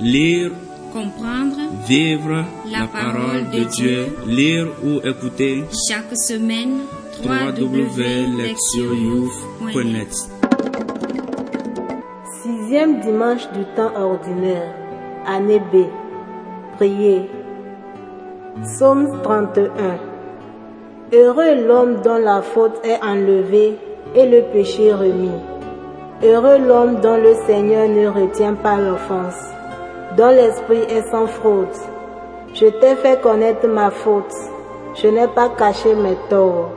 Lire, comprendre, vivre la parole de Dieu, lire ou écouter chaque semaine Sixième dimanche du temps ordinaire, année B. Priez. Psaume 31. Heureux l'homme dont la faute est enlevée et le péché remis. Heureux l'homme dont le Seigneur ne retient pas l'offense, dont l'esprit est sans fraude. Je t'ai fait connaître ma faute, je n'ai pas caché mes torts.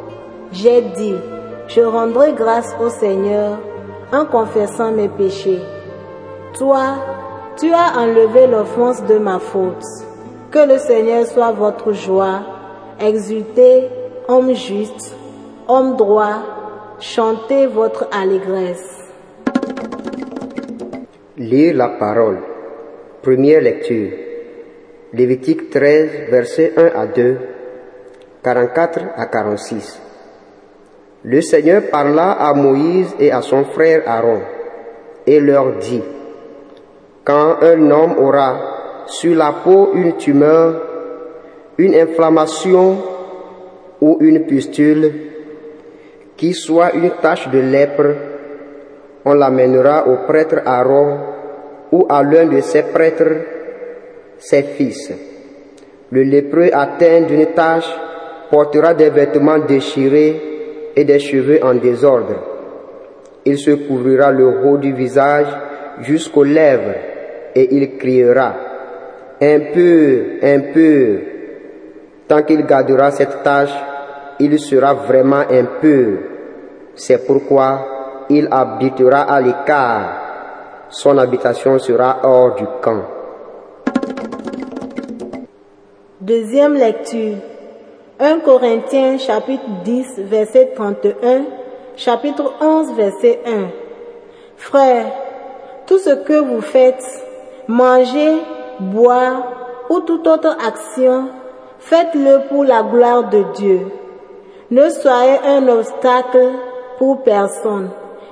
J'ai dit, je rendrai grâce au Seigneur en confessant mes péchés. Toi, tu as enlevé l'offense de ma faute. Que le Seigneur soit votre joie. Exultez, homme juste, homme droit, chantez votre allégresse. Lire la parole. Première lecture. Lévitique 13, versets 1 à 2, 44 à 46. Le Seigneur parla à Moïse et à son frère Aaron et leur dit, Quand un homme aura sur la peau une tumeur, une inflammation ou une pustule, qui soit une tache de lèpre, on l'amènera au prêtre Aaron ou à l'un de ses prêtres, ses fils. Le lépreux atteint d'une tache portera des vêtements déchirés et des cheveux en désordre. Il se couvrira le haut du visage jusqu'aux lèvres et il criera, un peu, un peu. Tant qu'il gardera cette tâche, il sera vraiment un peu. C'est pourquoi il habitera à l'écart. Son habitation sera hors du camp. Deuxième lecture. 1 Corinthiens chapitre 10 verset 31, chapitre 11 verset 1. Frères, tout ce que vous faites, manger, boire ou toute autre action, faites-le pour la gloire de Dieu. Ne soyez un obstacle pour personne,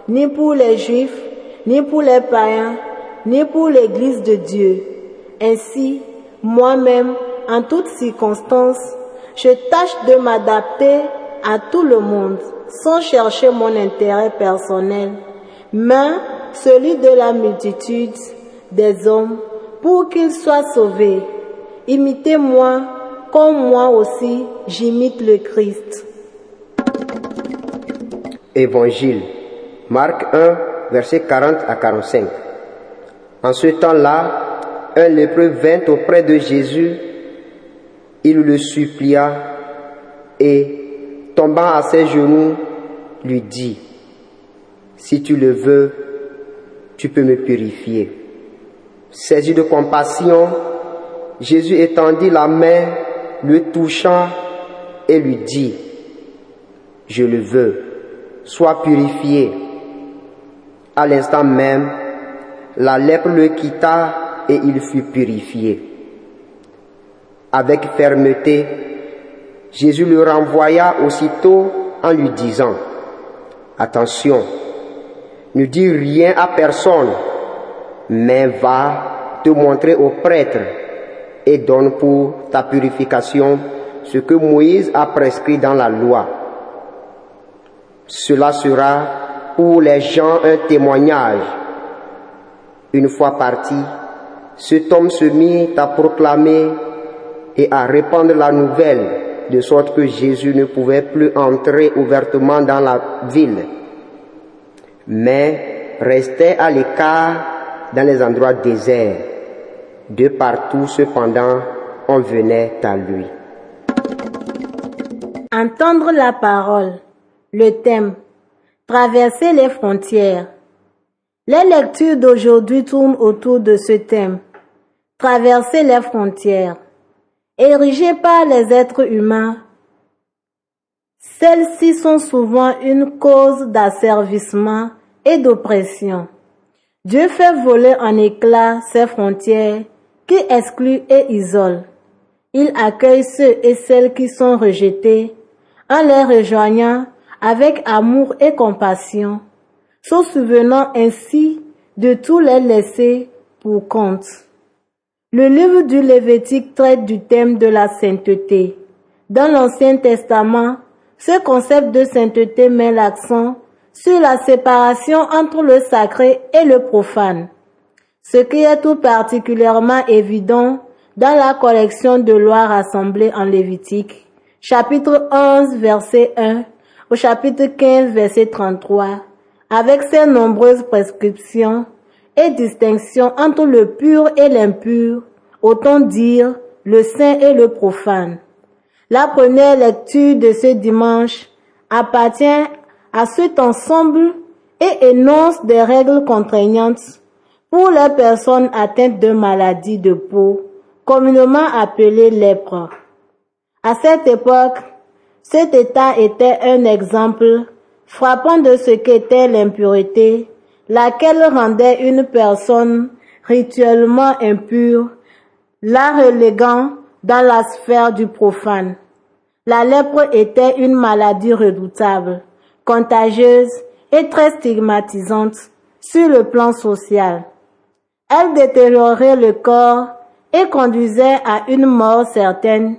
ni pour les juifs, ni pour les païens, ni pour l'Église de Dieu. Ainsi, moi-même, en toutes circonstances, je tâche de m'adapter à tout le monde sans chercher mon intérêt personnel, mais celui de la multitude des hommes pour qu'ils soient sauvés. Imitez-moi comme moi aussi j'imite le Christ. Évangile, Marc 1, versets 40 à 45. En ce temps-là, un lépreux vint auprès de Jésus il le supplia et, tombant à ses genoux, lui dit, Si tu le veux, tu peux me purifier. Saisi de compassion, Jésus étendit la main, le touchant et lui dit, Je le veux, sois purifié. À l'instant même, la lèpre le quitta et il fut purifié. Avec fermeté, Jésus le renvoya aussitôt en lui disant, Attention, ne dis rien à personne, mais va te montrer au prêtre et donne pour ta purification ce que Moïse a prescrit dans la loi. Cela sera pour les gens un témoignage. Une fois parti, cet homme se mit à proclamer et à répandre la nouvelle, de sorte que Jésus ne pouvait plus entrer ouvertement dans la ville, mais restait à l'écart dans les endroits déserts. De partout, cependant, on venait à lui. Entendre la parole. Le thème. Traverser les frontières. Les lectures d'aujourd'hui tournent autour de ce thème. Traverser les frontières. Érigées par les êtres humains, celles-ci sont souvent une cause d'asservissement et d'oppression. Dieu fait voler en éclats ses frontières qui excluent et isolent. Il accueille ceux et celles qui sont rejetés en les rejoignant avec amour et compassion. se souvenant ainsi de tous les laissés pour compte. Le livre du Lévitique traite du thème de la sainteté. Dans l'Ancien Testament, ce concept de sainteté met l'accent sur la séparation entre le sacré et le profane, ce qui est tout particulièrement évident dans la collection de lois rassemblées en Lévitique, chapitre 11, verset 1 au chapitre 15, verset 33, avec ses nombreuses prescriptions et distinctions entre le pur et l'impur, autant dire le saint et le profane. La première lecture de ce dimanche appartient à cet ensemble et énonce des règles contraignantes pour les personnes atteintes de maladies de peau, communément appelées lèpre. À cette époque, cet état était un exemple frappant de ce qu'était l'impureté, laquelle rendait une personne rituellement impure, la reléguant dans la sphère du profane. La lèpre était une maladie redoutable contagieuse et très stigmatisante sur le plan social. Elle détériorait le corps et conduisait à une mort certaine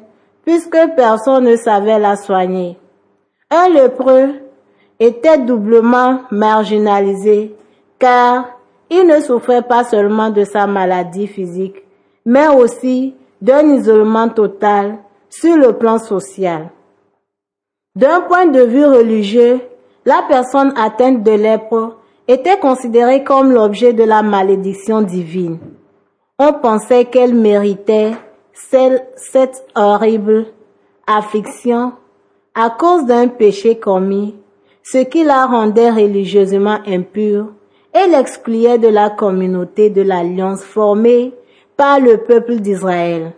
puisque personne ne savait la soigner. Un lépreux était doublement marginalisé car il ne souffrait pas seulement de sa maladie physique, mais aussi d'un isolement total sur le plan social. D'un point de vue religieux, la personne atteinte de lèpre était considérée comme l'objet de la malédiction divine. On pensait qu'elle méritait cette horrible affliction à cause d'un péché commis, ce qui la rendait religieusement impure et l'excluait de la communauté de l'alliance formée par le peuple d'Israël.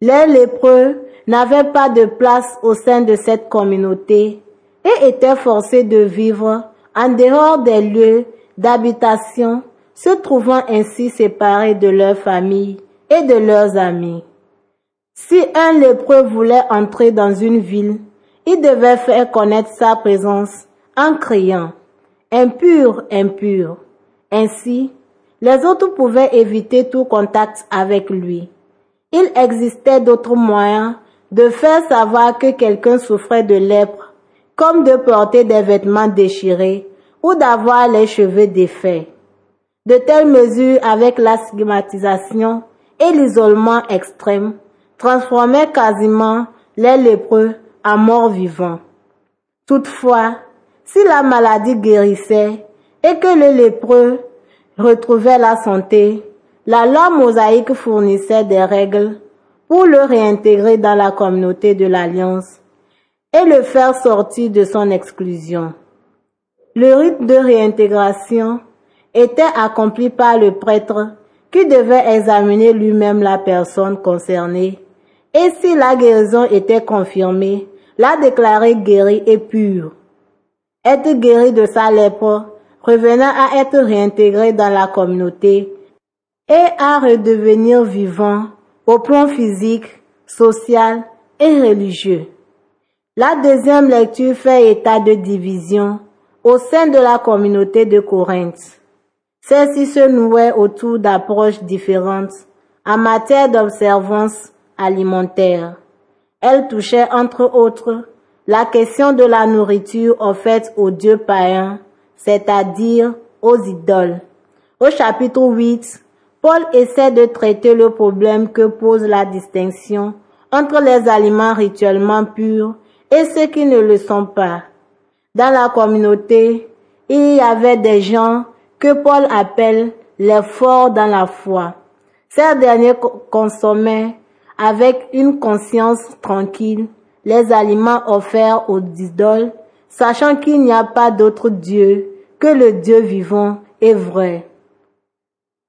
Les lépreux n'avaient pas de place au sein de cette communauté et étaient forcés de vivre en dehors des lieux d'habitation, se trouvant ainsi séparés de leur famille et de leurs amis. Si un lépreux voulait entrer dans une ville, il devait faire connaître sa présence en criant Impur, impur. Ainsi, les autres pouvaient éviter tout contact avec lui. Il existait d'autres moyens de faire savoir que quelqu'un souffrait de lèpre comme de porter des vêtements déchirés ou d'avoir les cheveux défaits. De telles mesures avec la stigmatisation et l'isolement extrême transformaient quasiment les lépreux en morts vivants. Toutefois, si la maladie guérissait et que le lépreux retrouvait la santé, la loi mosaïque fournissait des règles pour le réintégrer dans la communauté de l'Alliance et le faire sortir de son exclusion. Le rite de réintégration était accompli par le prêtre qui devait examiner lui-même la personne concernée et si la guérison était confirmée, la déclarer guérie et pure. Être guéri de sa lèpre revenant à être réintégré dans la communauté et à redevenir vivant au plan physique, social et religieux. La deuxième lecture fait état de division au sein de la communauté de Corinthe. Celle-ci se nouait autour d'approches différentes en matière d'observance alimentaire. Elle touchait entre autres la question de la nourriture offerte aux dieux païens, c'est-à-dire aux idoles. Au chapitre 8, Paul essaie de traiter le problème que pose la distinction entre les aliments rituellement purs et ceux qui ne le sont pas. Dans la communauté, il y avait des gens que Paul appelle les forts dans la foi. Ces derniers consommaient avec une conscience tranquille les aliments offerts aux idoles, sachant qu'il n'y a pas d'autre Dieu que le Dieu vivant et vrai.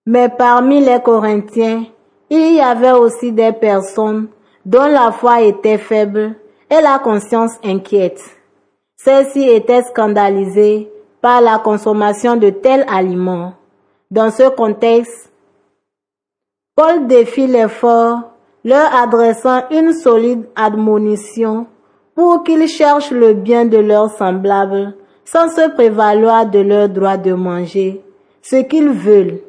Mais parmi les Corinthiens, il y avait aussi des personnes dont la foi était faible et la conscience inquiète. Celle-ci était scandalisée par la consommation de tels aliments. Dans ce contexte, Paul défie les forts, leur adressant une solide admonition pour qu'ils cherchent le bien de leurs semblables sans se prévaloir de leur droit de manger ce qu'ils veulent.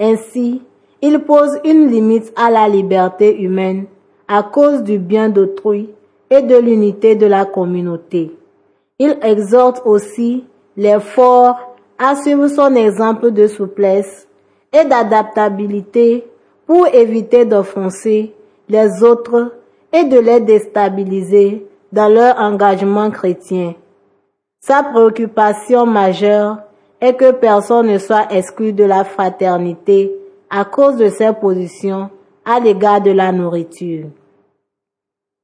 Ainsi, ils posent une limite à la liberté humaine à cause du bien d'autrui et de l'unité de la communauté. Il exhorte aussi les forts à suivre son exemple de souplesse et d'adaptabilité pour éviter d'offenser les autres et de les déstabiliser dans leur engagement chrétien. Sa préoccupation majeure est que personne ne soit exclu de la fraternité à cause de ses positions à l'égard de la nourriture.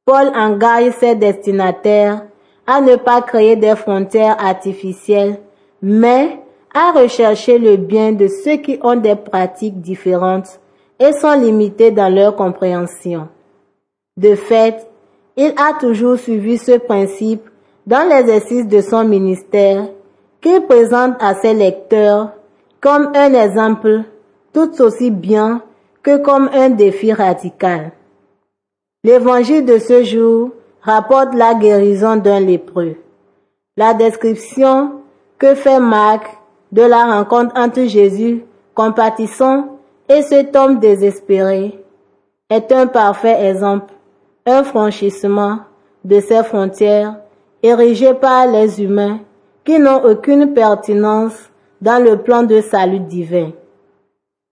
Paul engage ses destinataires à ne pas créer des frontières artificielles, mais à rechercher le bien de ceux qui ont des pratiques différentes et sont limités dans leur compréhension. De fait, il a toujours suivi ce principe dans l'exercice de son ministère qu'il présente à ses lecteurs comme un exemple tout aussi bien que comme un défi radical. L'évangile de ce jour rapporte la guérison d'un lépreux. La description que fait Marc de la rencontre entre Jésus, compatissant, et cet homme désespéré est un parfait exemple, un franchissement de ces frontières érigées par les humains qui n'ont aucune pertinence dans le plan de salut divin.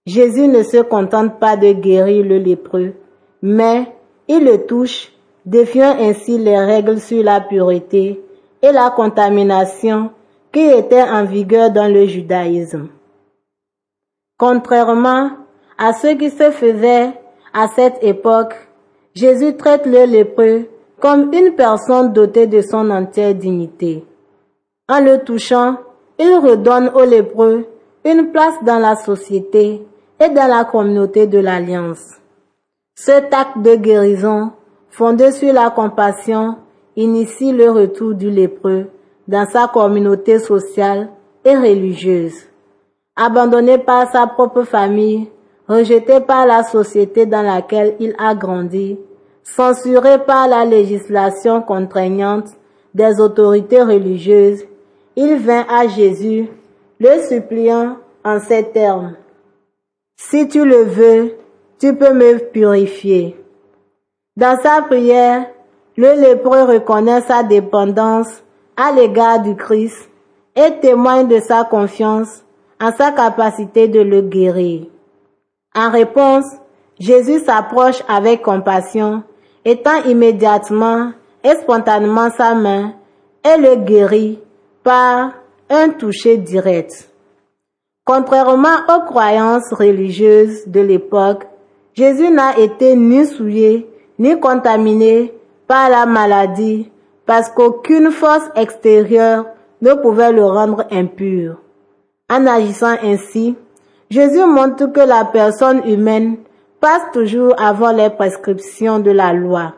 Jésus ne se contente pas de guérir le lépreux, mais il le touche, défiant ainsi les règles sur la pureté et la contamination qui étaient en vigueur dans le judaïsme. Contrairement à ce qui se faisait à cette époque, Jésus traite le lépreux comme une personne dotée de son entière dignité. En le touchant, il redonne au lépreux une place dans la société et dans la communauté de l'Alliance. Cet acte de guérison, fondé sur la compassion, initie le retour du lépreux dans sa communauté sociale et religieuse. Abandonné par sa propre famille, rejeté par la société dans laquelle il a grandi, censuré par la législation contraignante des autorités religieuses, il vint à Jésus, le suppliant en ces termes. Si tu le veux, tu peux me purifier. Dans sa prière, le lépreux reconnaît sa dépendance à l'égard du Christ et témoigne de sa confiance en sa capacité de le guérir. En réponse, Jésus s'approche avec compassion, étend immédiatement et spontanément sa main et le guérit par un toucher direct. Contrairement aux croyances religieuses de l'époque, Jésus n'a été ni souillé ni contaminé par la maladie parce qu'aucune force extérieure ne pouvait le rendre impur. En agissant ainsi, Jésus montre que la personne humaine passe toujours avant les prescriptions de la loi.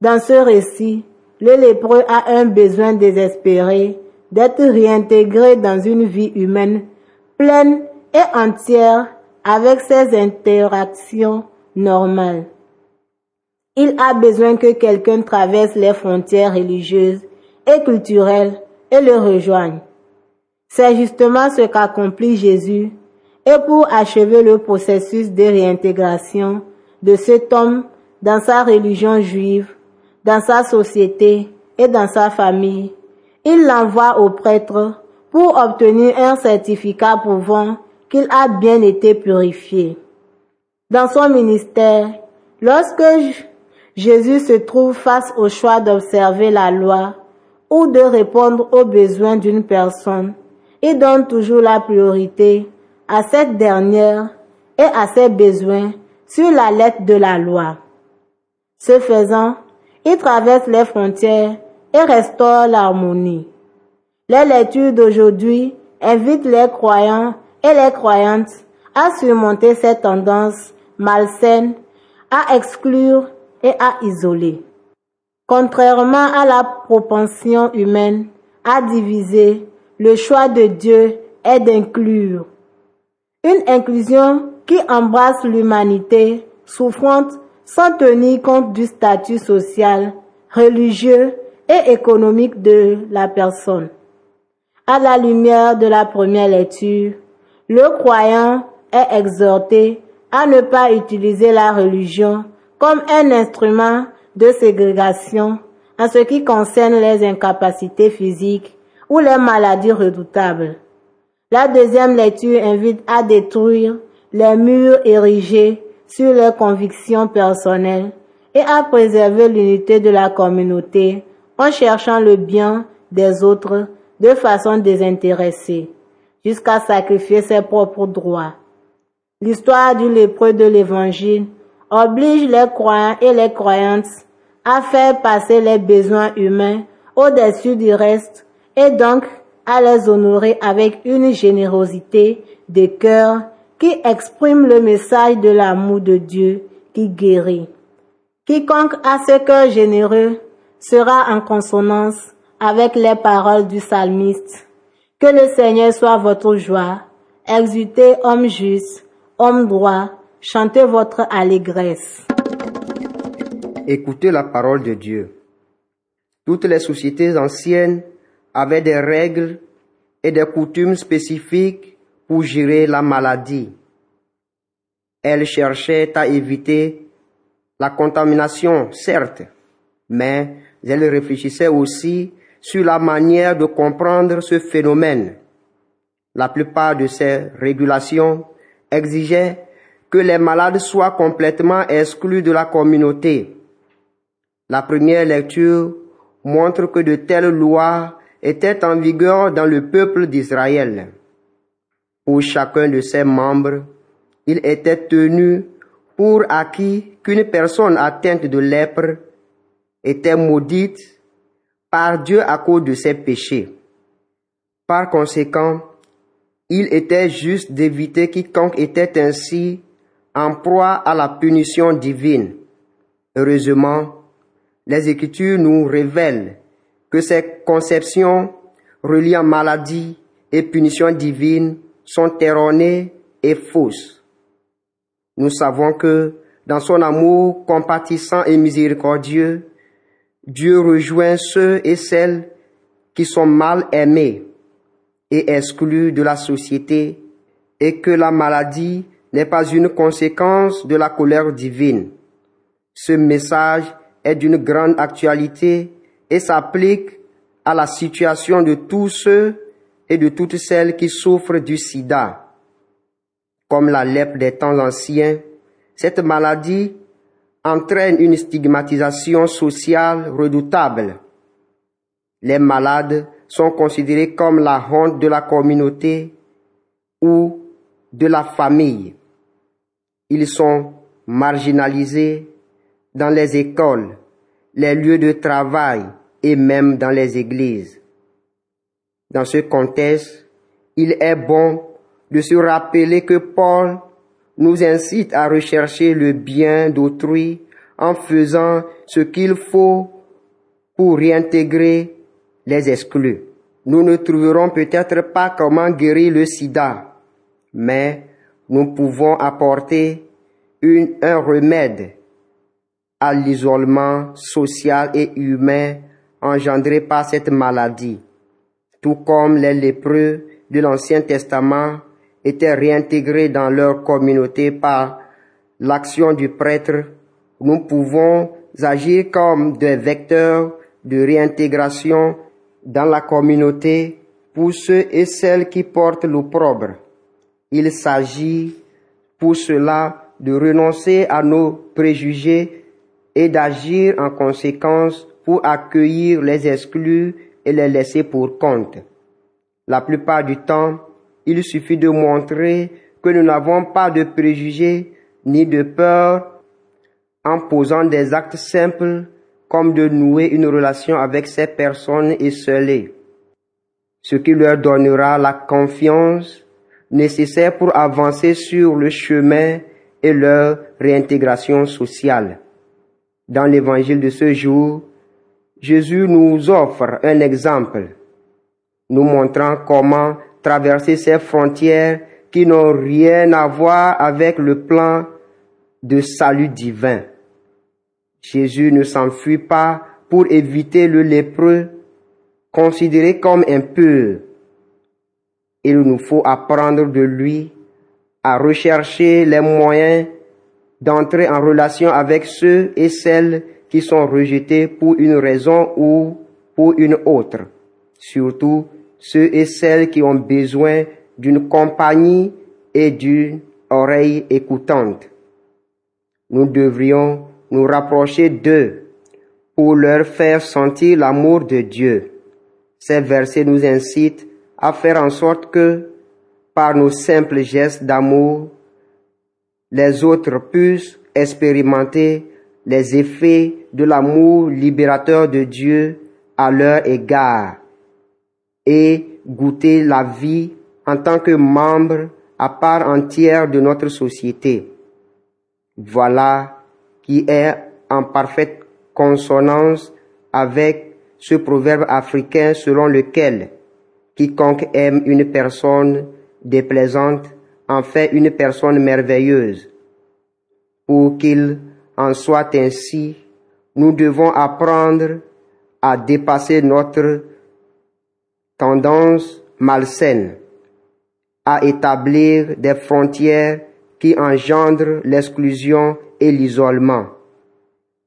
Dans ce récit, le lépreux a un besoin désespéré d'être réintégré dans une vie humaine pleine et entière avec ses interactions normales. Il a besoin que quelqu'un traverse les frontières religieuses et culturelles et le rejoigne. C'est justement ce qu'accomplit Jésus et pour achever le processus de réintégration de cet homme dans sa religion juive, dans sa société et dans sa famille, il l'envoie au prêtre pour obtenir un certificat prouvant qu'il a bien été purifié. Dans son ministère, lorsque Jésus se trouve face au choix d'observer la loi ou de répondre aux besoins d'une personne, il donne toujours la priorité à cette dernière et à ses besoins sur la lettre de la loi. Ce faisant, il traverse les frontières et restaure l'harmonie. Les lectures d'aujourd'hui invitent les croyants et les croyantes à surmonter cette tendance malsaine, à exclure et à isoler. Contrairement à la propension humaine à diviser, le choix de Dieu est d'inclure. Une inclusion qui embrasse l'humanité souffrante sans tenir compte du statut social, religieux et économique de la personne. À la lumière de la première lecture, le croyant est exhorté à ne pas utiliser la religion comme un instrument de ségrégation en ce qui concerne les incapacités physiques ou les maladies redoutables. La deuxième lecture invite à détruire les murs érigés sur les convictions personnelles et à préserver l'unité de la communauté en cherchant le bien des autres de façon désintéressée, jusqu'à sacrifier ses propres droits. L'histoire du lépreux de l'Évangile oblige les croyants et les croyantes à faire passer les besoins humains au-dessus du reste et donc à les honorer avec une générosité de cœur qui exprime le message de l'amour de Dieu qui guérit. Quiconque a ce cœur généreux sera en consonance avec les paroles du psalmiste. Que le Seigneur soit votre joie. Exultez, homme juste, homme droit, chantez votre allégresse. Écoutez la parole de Dieu. Toutes les sociétés anciennes avaient des règles et des coutumes spécifiques pour gérer la maladie. Elles cherchaient à éviter la contamination, certes, mais elles réfléchissaient aussi sur la manière de comprendre ce phénomène. La plupart de ces régulations exigeaient que les malades soient complètement exclus de la communauté. La première lecture montre que de telles lois était en vigueur dans le peuple d'Israël. Pour chacun de ses membres, il était tenu pour acquis qu'une personne atteinte de lèpre était maudite par Dieu à cause de ses péchés. Par conséquent, il était juste d'éviter quiconque était ainsi en proie à la punition divine. Heureusement, les Écritures nous révèlent que ces conceptions reliant maladie et punition divine sont erronées et fausses. Nous savons que dans son amour compatissant et miséricordieux, Dieu rejoint ceux et celles qui sont mal aimés et exclus de la société et que la maladie n'est pas une conséquence de la colère divine. Ce message est d'une grande actualité et s'applique à la situation de tous ceux et de toutes celles qui souffrent du sida. Comme la lèpre des temps anciens, cette maladie entraîne une stigmatisation sociale redoutable. Les malades sont considérés comme la honte de la communauté ou de la famille. Ils sont marginalisés dans les écoles, les lieux de travail et même dans les églises. Dans ce contexte, il est bon de se rappeler que Paul nous incite à rechercher le bien d'autrui en faisant ce qu'il faut pour réintégrer les exclus. Nous ne trouverons peut-être pas comment guérir le sida, mais nous pouvons apporter un remède à l'isolement social et humain engendré par cette maladie, tout comme les lépreux de l'Ancien Testament étaient réintégrés dans leur communauté par l'action du prêtre, nous pouvons agir comme des vecteurs de réintégration dans la communauté pour ceux et celles qui portent l'opprobre. Il s'agit pour cela de renoncer à nos préjugés et d'agir en conséquence pour accueillir les exclus et les laisser pour compte. La plupart du temps, il suffit de montrer que nous n'avons pas de préjugés ni de peur en posant des actes simples comme de nouer une relation avec ces personnes esselées, ce qui leur donnera la confiance nécessaire pour avancer sur le chemin et leur réintégration sociale. Dans l'évangile de ce jour, Jésus nous offre un exemple, nous montrant comment traverser ces frontières qui n'ont rien à voir avec le plan de salut divin. Jésus ne s'enfuit pas pour éviter le lépreux, considéré comme impur, Il nous faut apprendre de lui à rechercher les moyens d'entrer en relation avec ceux et celles qui sont rejetés pour une raison ou pour une autre. Surtout ceux et celles qui ont besoin d'une compagnie et d'une oreille écoutante. Nous devrions nous rapprocher d'eux pour leur faire sentir l'amour de Dieu. Ces versets nous incitent à faire en sorte que, par nos simples gestes d'amour, les autres puissent expérimenter les effets de l'amour libérateur de Dieu à leur égard et goûter la vie en tant que membre à part entière de notre société. Voilà qui est en parfaite consonance avec ce proverbe africain selon lequel quiconque aime une personne déplaisante en fait une personne merveilleuse. Pour qu'il en soit ainsi, nous devons apprendre à dépasser notre tendance malsaine, à établir des frontières qui engendrent l'exclusion et l'isolement.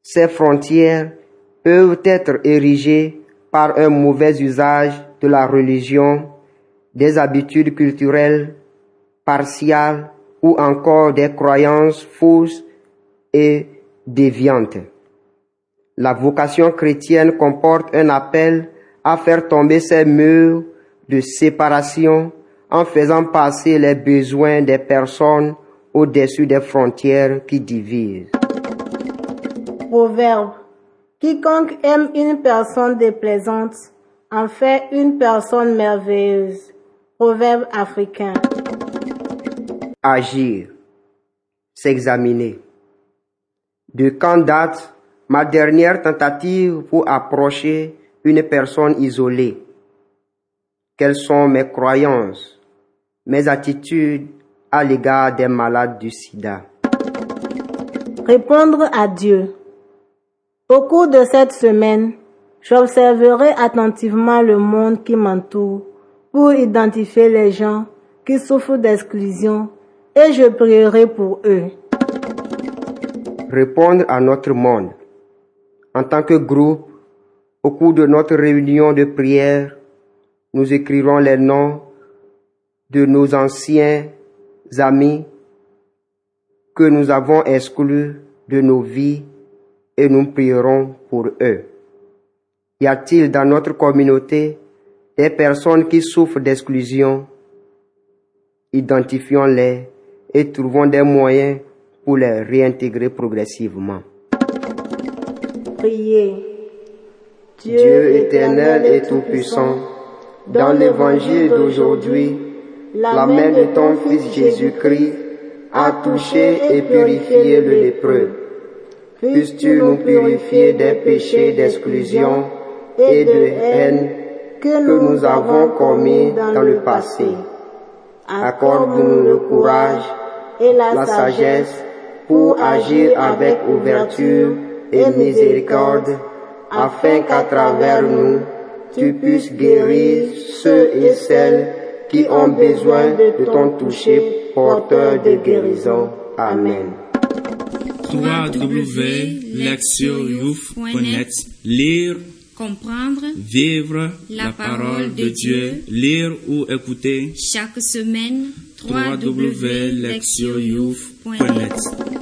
Ces frontières peuvent être érigées par un mauvais usage de la religion, des habitudes culturelles partiales ou encore des croyances fausses et déviantes. La vocation chrétienne comporte un appel à faire tomber ces murs de séparation en faisant passer les besoins des personnes au-dessus des frontières qui divisent. Proverbe. Quiconque aime une personne déplaisante en fait une personne merveilleuse. Proverbe africain. Agir. S'examiner. De quand date ma dernière tentative pour approcher une personne isolée Quelles sont mes croyances, mes attitudes à l'égard des malades du sida? Répondre à Dieu. Au cours de cette semaine, j'observerai attentivement le monde qui m'entoure pour identifier les gens qui souffrent d'exclusion et je prierai pour eux. Répondre à notre monde. En tant que groupe, au cours de notre réunion de prière, nous écrirons les noms de nos anciens amis que nous avons exclus de nos vies et nous prierons pour eux. Y a-t-il dans notre communauté des personnes qui souffrent d'exclusion? Identifions-les et trouvons des moyens pour les réintégrer progressivement. Priez. Dieu éternel et tout-puissant, dans l'évangile d'aujourd'hui, la main de ton Fils Jésus-Christ a touché et purifié le lépreux. Puisses-tu nous purifier des péchés d'exclusion et de haine que nous avons commis dans le passé. Accorde-nous le courage et la sagesse pour agir avec ouverture et miséricorde, afin qu'à travers nous, tu puisses guérir ceux et celles qui ont besoin de ton toucher porteur de guérison. Amen. www.lectioyouf.net Lire, Comprendre vivre la parole de Dieu, lire ou écouter chaque semaine www.lectioyouf.net